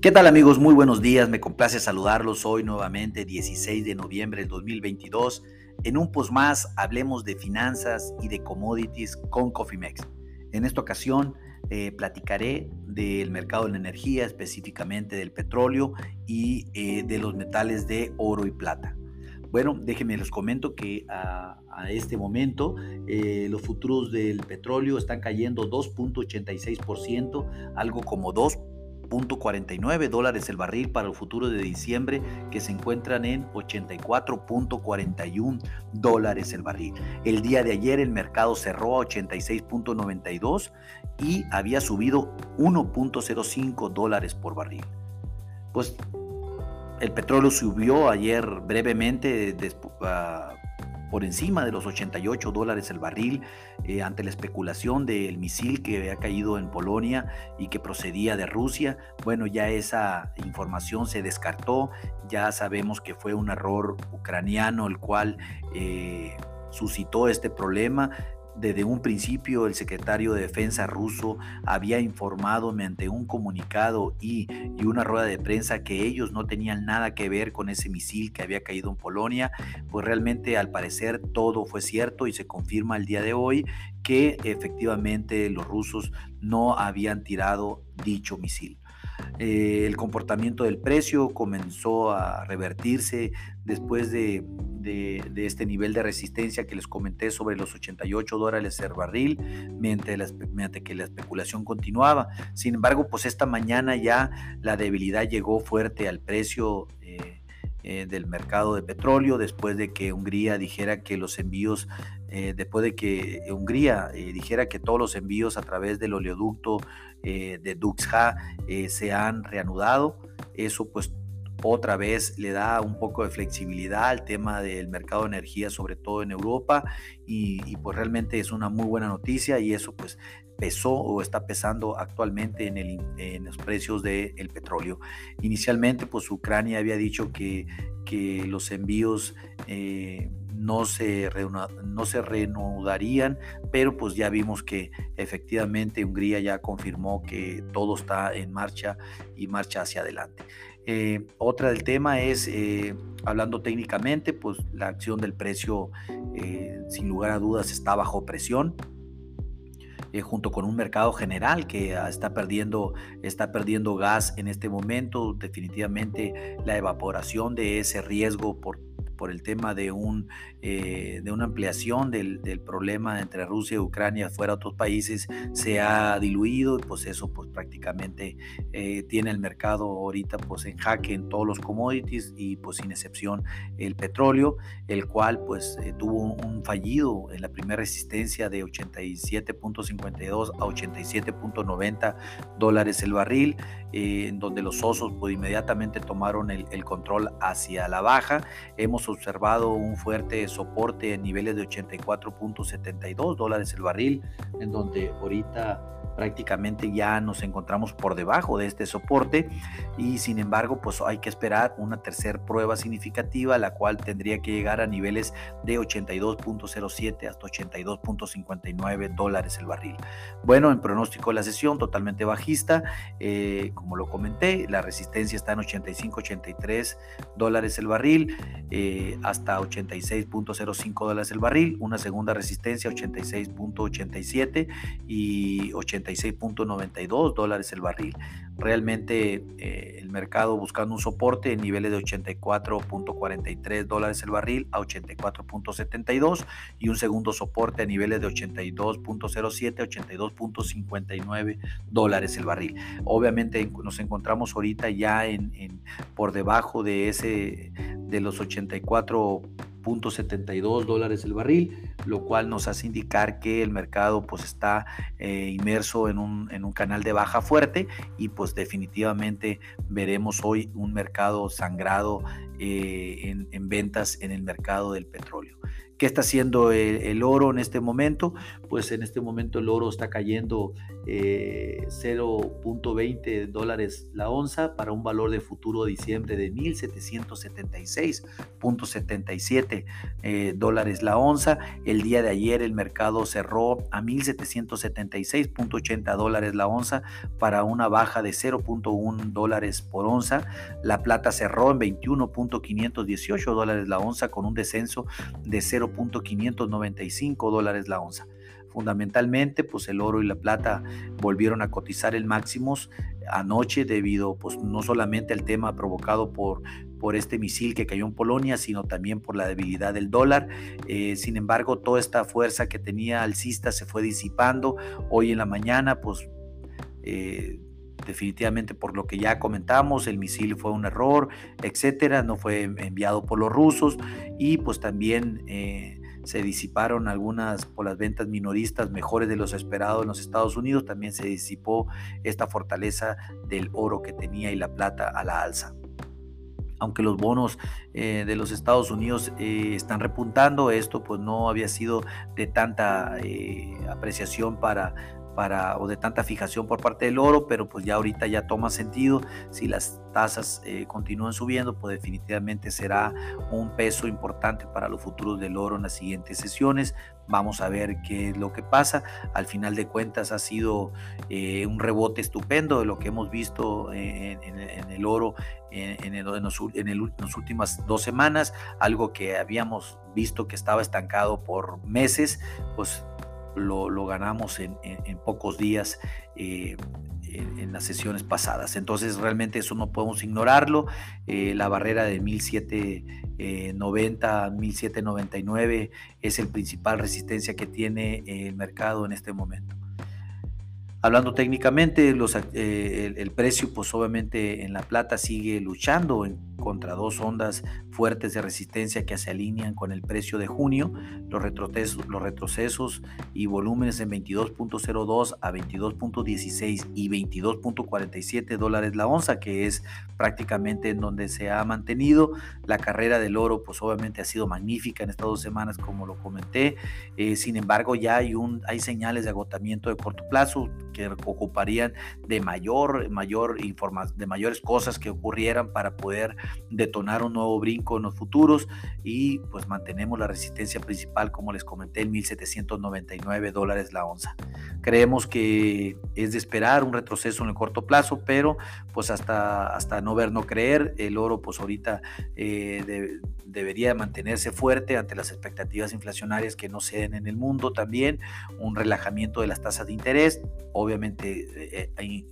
¿Qué tal amigos? Muy buenos días, me complace saludarlos hoy nuevamente, 16 de noviembre del 2022. En un post más hablemos de finanzas y de commodities con Cofimex. En esta ocasión eh, platicaré del mercado de la energía, específicamente del petróleo y eh, de los metales de oro y plata. Bueno, déjenme les comento que a, este momento eh, los futuros del petróleo están cayendo 2.86%, algo como 2 49 dólares el barril para el futuro de diciembre que se encuentran en 84.41 dólares el barril. El día de ayer el mercado cerró a 86.92 y había subido 1.05 dólares por barril. Pues el petróleo subió ayer brevemente uh, por encima de los 88 dólares el barril eh, ante la especulación del misil que había caído en Polonia y que procedía de Rusia. Bueno, ya esa información se descartó, ya sabemos que fue un error ucraniano el cual eh, suscitó este problema. Desde un principio el secretario de Defensa ruso había informado mediante un comunicado y, una rueda de prensa que ellos no tenían nada que ver con ese misil que había caído en Polonia, pues realmente al parecer todo fue cierto y se confirma el día de hoy que efectivamente los rusos no habían tirado dicho misil. Eh, el comportamiento del precio comenzó a revertirse después de, este nivel de resistencia que les comenté sobre los 88 dólares el barril, mediante, que la especulación continuaba. Sin embargo, pues esta mañana ya la debilidad llegó fuerte al precio. Eh, eh, del mercado de petróleo después de que Hungría dijera que los envíos, después de que Hungría dijera que todos los envíos a través del oleoducto de Duxha se han reanudado. Eso pues otra vez le da un poco de flexibilidad al tema del mercado de energía, sobre todo en Europa, y, pues realmente es una muy buena noticia y eso pues pesó o está pesando actualmente en, el, en los precios del petróleo. Inicialmente pues Ucrania había dicho que, que los envíos eh, no, se no se reanudarían, pero pues ya vimos que efectivamente Hungría ya confirmó que todo está en marcha y marcha hacia adelante. Eh, otra del tema es, eh, hablando técnicamente, pues la acción del precio eh, sin lugar a dudas está bajo presión. junto con un mercado general que ah, está perdiendo, está perdiendo gas en este momento, definitivamente la evaporación de ese riesgo por por el tema de, un, eh, de una ampliación del, problema entre Rusia y Ucrania fuera a otros países se ha diluido y pues eso pues prácticamente eh, tiene el mercado ahorita pues en jaque en todos los commodities y pues sin excepción el petróleo, el cual pues eh, tuvo un fallido en la primera resistencia de 87.52 a 87.90 dólares el barril, en donde los osos pues inmediatamente tomaron el, el control hacia la baja. Hemos observado un fuerte soporte en niveles de 84.72 dólares el barril, en donde ahorita prácticamente ya nos encontramos por debajo de este soporte y sin embargo pues hay que esperar una tercera prueba significativa la cual tendría que llegar a niveles de 82.07 hasta 82.59 dólares el barril. Bueno, en pronóstico de la sesión totalmente bajista, eh, como lo comenté, la resistencia está en 85.83 dólares el barril eh, hasta 86.05 dólares el barril, una segunda resistencia 86.87 y 80 86.92 dólares el barril. Realmente eh, el mercado buscando un soporte en niveles de 84.43 dólares el barril a 84.72 y un segundo soporte a niveles de 82.07 a 82.59 dólares el barril. Obviamente nos encontramos ahorita ya en por debajo de ese de los 84 .72 dólares el barril, lo cual nos hace indicar que el mercado pues está eh, inmerso en un, en un, canal de baja fuerte y pues definitivamente veremos hoy un mercado sangrado eh, en ventas en el mercado del petróleo. ¿Qué está haciendo el, oro en este momento? Pues en este momento el oro está cayendo 0.20 eh, dólares la onza para un valor de futuro de diciembre de 1.776.77 eh, dólares la onza. El día de ayer el mercado cerró a 1.776.80 dólares la onza para una baja de 0.1 dólares por onza. La plata cerró en 21.518 dólares la onza con un descenso de 0. .595 dólares la onza. Fundamentalmente, pues el oro y la plata volvieron a cotizar el máximos anoche debido pues no solamente al tema provocado por, por este misil que cayó en Polonia, sino también por la debilidad del dólar. Eh, sin embargo, toda esta fuerza que tenía alcista se fue disipando. Hoy en la mañana, pues eh, definitivamente por lo que ya comentamos, el misil fue un error, etcétera, no fue enviado por los rusos y pues también eh, se disiparon algunas por las ventas minoristas mejores de los esperados en los Estados Unidos, también se disipó esta fortaleza del oro que tenía y la plata a la alza. Aunque los bonos eh, de los Estados Unidos eh, están repuntando, esto pues no había sido de tanta apreciación para para, o de tanta fijación por parte del oro, pero pues ya ahorita ya toma sentido. Si las tasas eh, continúan subiendo, pues definitivamente será un peso importante para los futuros del oro en las siguientes sesiones. Vamos a ver qué es lo que pasa. Al final de cuentas ha sido eh, un rebote estupendo de lo que hemos visto en, el oro en, los, las últimas dos semanas, algo que habíamos visto que estaba estancado por meses, pues lo, ganamos en, pocos días eh, en, las sesiones pasadas. Entonces realmente eso no podemos ignorarlo. Eh, la barrera de 1790, 1799 eh, es el principal resistencia que tiene el mercado en este momento. Hablando técnicamente, los, el, el, precio, pues obviamente en la plata sigue luchando en contra dos ondas fuertes de resistencia que se alinean con el precio de junio, los retrocesos, los retrocesos y volúmenes en 22.02 a 22.16 y 22.47 dólares la onza, que es prácticamente en donde se ha mantenido. La carrera del oro, pues obviamente ha sido magnífica en estas dos semanas, como lo comenté. Eh, sin embargo, ya hay, un, hay señales de agotamiento de corto plazo que ocuparían de mayor, mayor de mayores cosas que ocurrieran para poder detonar un nuevo brinco en los futuros y pues mantenemos la resistencia principal, como les comenté, en 1.799 dólares la onza. Creemos que es de esperar un retroceso en el corto plazo, pero pues hasta, hasta no ver, no creer, el oro pues ahorita eh, debería mantenerse fuerte ante las expectativas inflacionarias que no se den en el mundo también, un relajamiento de las tasas de interés, obviamente eh, hay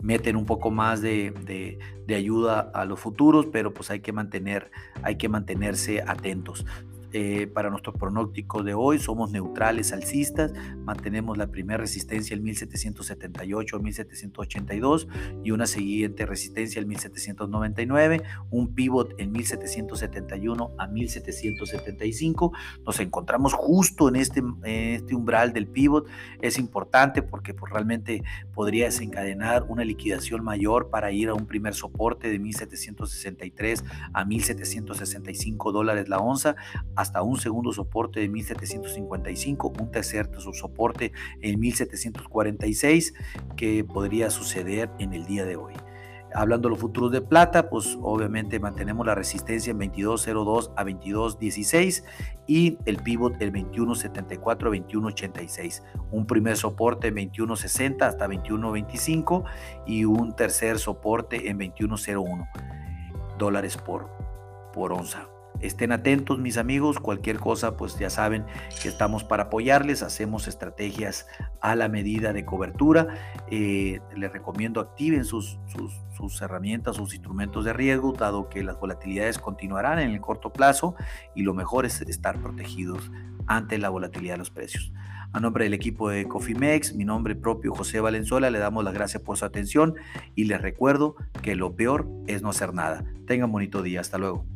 meten un poco más de, ayuda a los futuros, pero pues hay que mantener, hay que mantenerse atentos. Eh, para nuestro pronóstico de hoy somos neutrales alcistas, mantenemos la primera resistencia el 1778 1782 y una siguiente resistencia el 1799, un pivot en 1771 a 1775. Nos encontramos justo en este, este umbral del pivot. Es importante porque pues, realmente podría desencadenar una liquidación mayor para ir a un primer soporte de 1763 a 1765 dólares la onza hasta un segundo soporte de 1755, un tercer soporte en 1746 que podría suceder en el día de hoy. Hablando de los futuros de plata, pues obviamente mantenemos la resistencia en 22.02 a 22.16 y el pivot el 21.74 a 21.86. Un primer soporte en 21.60 hasta 21.25 y un tercer soporte en 21.01 dólares por, por onza. Estén atentos mis amigos, cualquier cosa pues ya saben que estamos para apoyarles, hacemos estrategias a la medida de cobertura, eh, les recomiendo activen sus, sus, herramientas, sus instrumentos de riesgo, dado que las volatilidades continuarán en el corto plazo y lo mejor es estar protegidos ante la volatilidad de los precios. A nombre del equipo de Cofimex, mi nombre propio José Valenzuela, le damos las gracias por su atención y les recuerdo que lo peor es no hacer nada. Tengan bonito día, hasta luego.